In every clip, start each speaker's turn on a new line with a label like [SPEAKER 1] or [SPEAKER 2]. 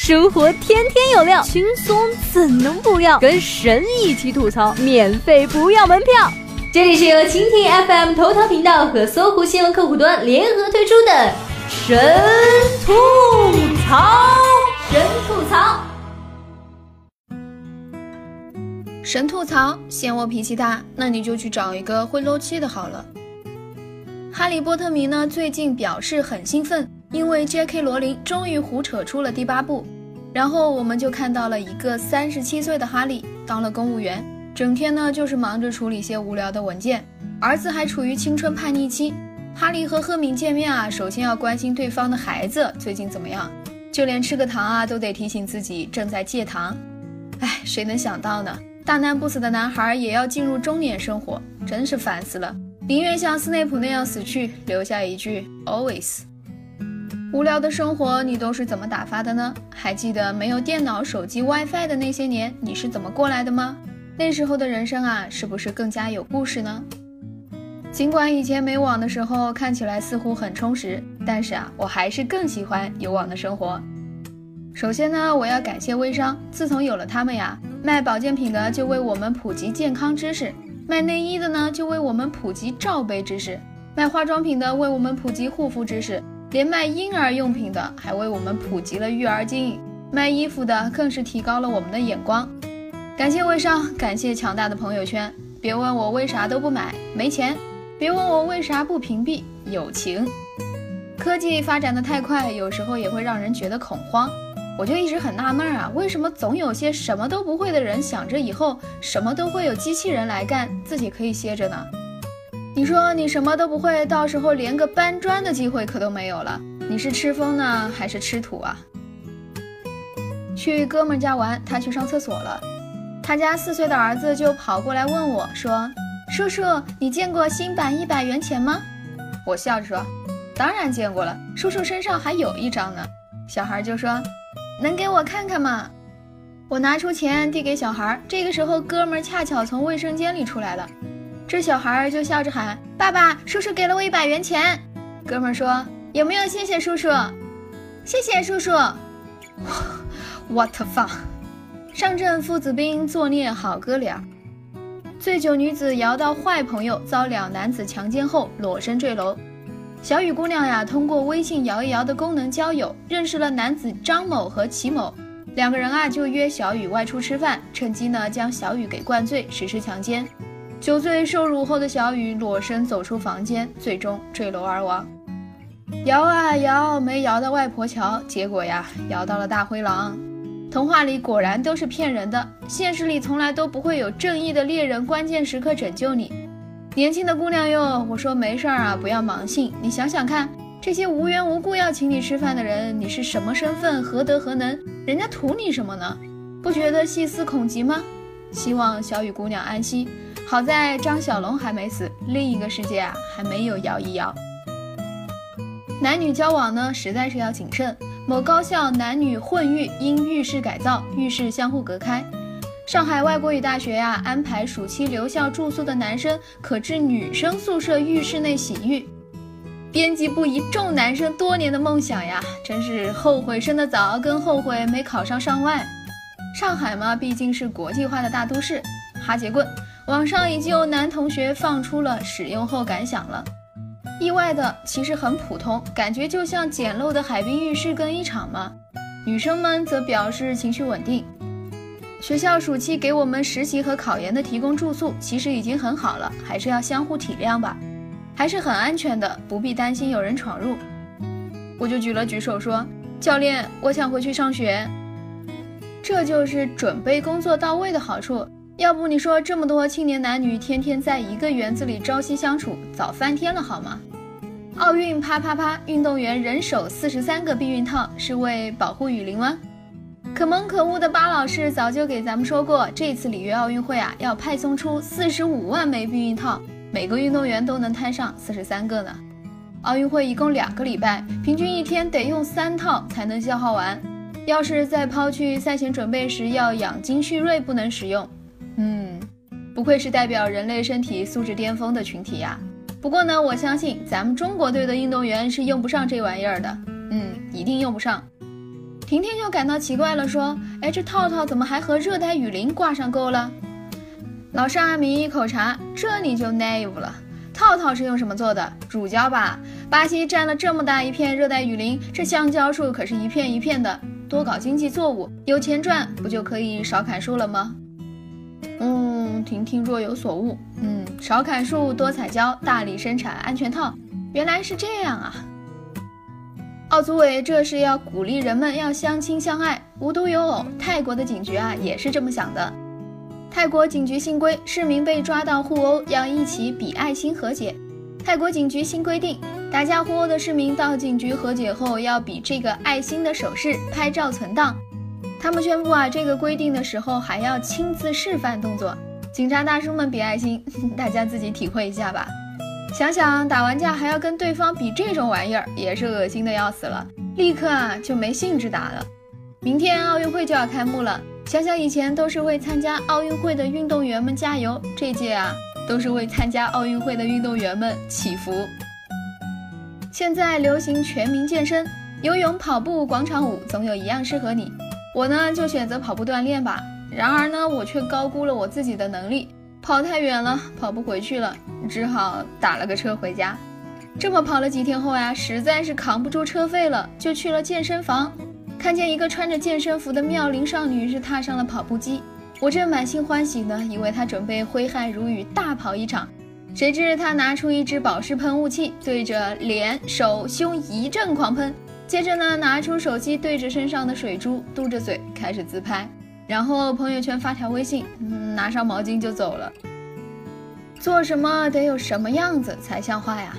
[SPEAKER 1] 生活天天有料，轻松怎能不要？跟神一起吐槽，免费不要门票。这里是由蜻蜓 FM 头条频道和搜狐新闻客户端联合推出的神吐槽，神吐槽，
[SPEAKER 2] 神吐槽。嫌我脾气大，那你就去找一个会漏气的好了。哈利波特迷呢，最近表示很兴奋。因为 J.K. 罗琳终于胡扯出了第八部，然后我们就看到了一个三十七岁的哈利当了公务员，整天呢就是忙着处理些无聊的文件，儿子还处于青春叛逆期。哈利和赫敏见面啊，首先要关心对方的孩子最近怎么样，就连吃个糖啊都得提醒自己正在戒糖。哎，谁能想到呢？大难不死的男孩也要进入中年生活，真是烦死了！宁愿像斯内普那样死去，留下一句 always。无聊的生活你都是怎么打发的呢？还记得没有电脑、手机、WiFi 的那些年，你是怎么过来的吗？那时候的人生啊，是不是更加有故事呢？尽管以前没网的时候看起来似乎很充实，但是啊，我还是更喜欢有网的生活。首先呢，我要感谢微商，自从有了他们呀，卖保健品的就为我们普及健康知识，卖内衣的呢就为我们普及罩杯知识，卖化妆品的为我们普及护肤知识。连卖婴儿用品的还为我们普及了育儿经，卖衣服的更是提高了我们的眼光。感谢微商，感谢强大的朋友圈。别问我为啥都不买，没钱；别问我为啥不屏蔽，友情。科技发展的太快，有时候也会让人觉得恐慌。我就一直很纳闷啊，为什么总有些什么都不会的人想着以后什么都会有机器人来干，自己可以歇着呢？你说你什么都不会，到时候连个搬砖的机会可都没有了。你是吃风呢，还是吃土啊？去哥们家玩，他去上厕所了，他家四岁的儿子就跑过来问我说：“叔叔，你见过新版一百元钱吗？”我笑着说：“当然见过了，叔叔身上还有一张呢。”小孩就说：“能给我看看吗？”我拿出钱递给小孩，这个时候哥们恰巧从卫生间里出来了。这小孩就笑着喊：“爸爸，叔叔给了我一百元钱。”哥们说：“有没有谢谢叔叔？谢谢叔叔。”What the fuck！上阵父子兵，作孽好哥俩。醉酒女子摇到坏朋友，遭两男子强奸后裸身坠楼。小雨姑娘呀，通过微信摇一摇的功能交友，认识了男子张某和齐某。两个人啊，就约小雨外出吃饭，趁机呢将小雨给灌醉，实施强奸。酒醉受辱后的小雨裸身走出房间，最终坠楼而亡。摇啊摇，没摇到外婆桥，结果呀，摇到了大灰狼。童话里果然都是骗人的，现实里从来都不会有正义的猎人关键时刻拯救你。年轻的姑娘哟，我说没事儿啊，不要盲信。你想想看，这些无缘无故要请你吃饭的人，你是什么身份，何德何能？人家图你什么呢？不觉得细思恐极吗？希望小雨姑娘安息。好在张小龙还没死，另一个世界啊还没有摇一摇。男女交往呢，实在是要谨慎。某高校男女混浴因浴室改造，浴室相互隔开。上海外国语大学呀，安排暑期留校住宿的男生可至女生宿舍浴室内洗浴。编辑部一众男生多年的梦想呀，真是后悔生得早，跟后悔没考上上外。上海嘛，毕竟是国际化的大都市，哈结棍。网上已经有男同学放出了使用后感想了，意外的其实很普通，感觉就像简陋的海滨浴室更衣场嘛。女生们则表示情绪稳定。学校暑期给我们实习和考研的提供住宿其实已经很好了，还是要相互体谅吧，还是很安全的，不必担心有人闯入。我就举了举手说：“教练，我想回去上学。”这就是准备工作到位的好处。要不你说这么多青年男女天天在一个园子里朝夕相处，早翻天了好吗？奥运啪啪啪，运动员人手四十三个避孕套，是为保护雨林吗？可萌可恶的巴老师早就给咱们说过，这次里约奥运会啊，要派送出四十五万枚避孕套，每个运动员都能摊上四十三个呢。奥运会一共两个礼拜，平均一天得用三套才能消耗完。要是再抛去赛前准备时要养精蓄锐不能使用。嗯，不愧是代表人类身体素质巅峰的群体呀。不过呢，我相信咱们中国队的运动员是用不上这玩意儿的。嗯，一定用不上。婷婷就感到奇怪了，说：“哎，这套套怎么还和热带雨林挂上钩了？”老师阿明一口茶，这你就 naive 了。套套是用什么做的？乳胶吧。巴西占了这么大一片热带雨林，这橡胶树可是一片一片的，多搞经济作物，有钱赚，不就可以少砍树了吗？嗯，婷婷若有所悟。嗯，少砍树，多采胶，大力生产安全套。原来是这样啊！奥组委这是要鼓励人们要相亲相爱，无独有偶，泰国的警局啊也是这么想的。泰国警局新规，市民被抓到互殴要一起比爱心和解。泰国警局新规定，打架互殴的市民到警局和解后要比这个爱心的手势，拍照存档。他们宣布啊，这个规定的时候还要亲自示范动作。警察大叔们比爱心，大家自己体会一下吧。想想打完架还要跟对方比这种玩意儿，也是恶心的要死了，立刻啊就没兴致打了。明天奥运会就要开幕了，想想以前都是为参加奥运会的运动员们加油，这届啊都是为参加奥运会的运动员们祈福。现在流行全民健身，游泳、跑步、广场舞，总有一样适合你。我呢就选择跑步锻炼吧。然而呢，我却高估了我自己的能力。跑太远了，跑不回去了，只好打了个车回家。这么跑了几天后呀，实在是扛不住车费了，就去了健身房。看见一个穿着健身服的妙龄少女是踏上了跑步机，我正满心欢喜呢，以为她准备挥汗如雨大跑一场。谁知她拿出一支保湿喷雾器，对着脸、手、胸一阵狂喷，接着呢，拿出手机对着身上的水珠，嘟着嘴开始自拍。然后朋友圈发条微信，嗯，拿上毛巾就走了。做什么得有什么样子才像话呀？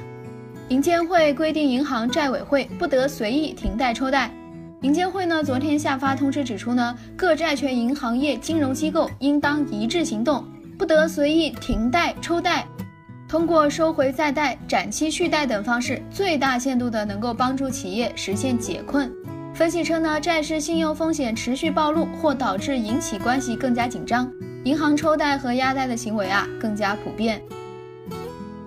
[SPEAKER 2] 银监会规定，银行债委会不得随意停贷抽贷。银监会呢，昨天下发通知指出呢，各债权银行业金融机构应当一致行动，不得随意停贷抽贷，通过收回再贷、展期续贷等方式，最大限度的能够帮助企业实现解困。分析称呢，债市信用风险持续暴露，或导致银企关系更加紧张，银行抽贷和压贷的行为啊更加普遍。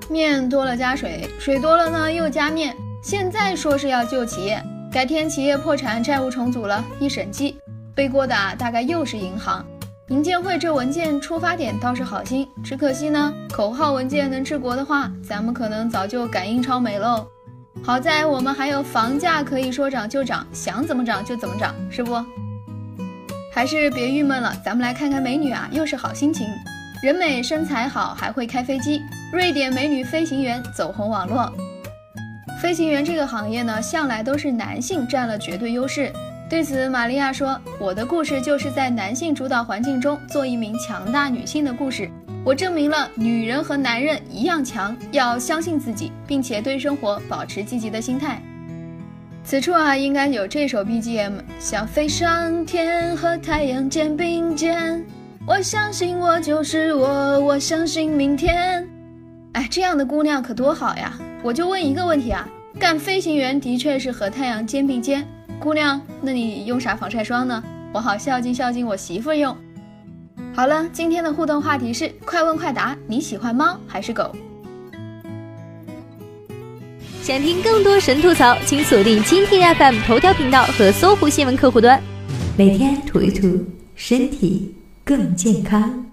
[SPEAKER 2] 面多了加水，水多了呢又加面。现在说是要救企业，改天企业破产债务重组了，一审计背锅的啊大概又是银行。银监会这文件出发点倒是好心，只可惜呢，口号文件能治国的话，咱们可能早就赶印钞没喽。好在我们还有房价可以说涨就涨，想怎么涨就怎么涨，是不？还是别郁闷了，咱们来看看美女啊，又是好心情。人美身材好，还会开飞机，瑞典美女飞行员走红网络。飞行员这个行业呢，向来都是男性占了绝对优势。对此，玛利亚说：“我的故事就是在男性主导环境中做一名强大女性的故事。”我证明了女人和男人一样强，要相信自己，并且对生活保持积极的心态。此处啊，应该有这首 BGM，想飞上天，和太阳肩并肩。我相信我就是我，我相信明天。哎，这样的姑娘可多好呀！我就问一个问题啊，干飞行员的确是和太阳肩并肩，姑娘，那你用啥防晒霜呢？我好孝敬孝敬我媳妇用。好了，今天的互动话题是快问快答，你喜欢猫还是狗？
[SPEAKER 1] 想听更多神吐槽，请锁定蜻蜓 FM 头条频道和搜狐新闻客户端，每天吐一吐，身体更健康。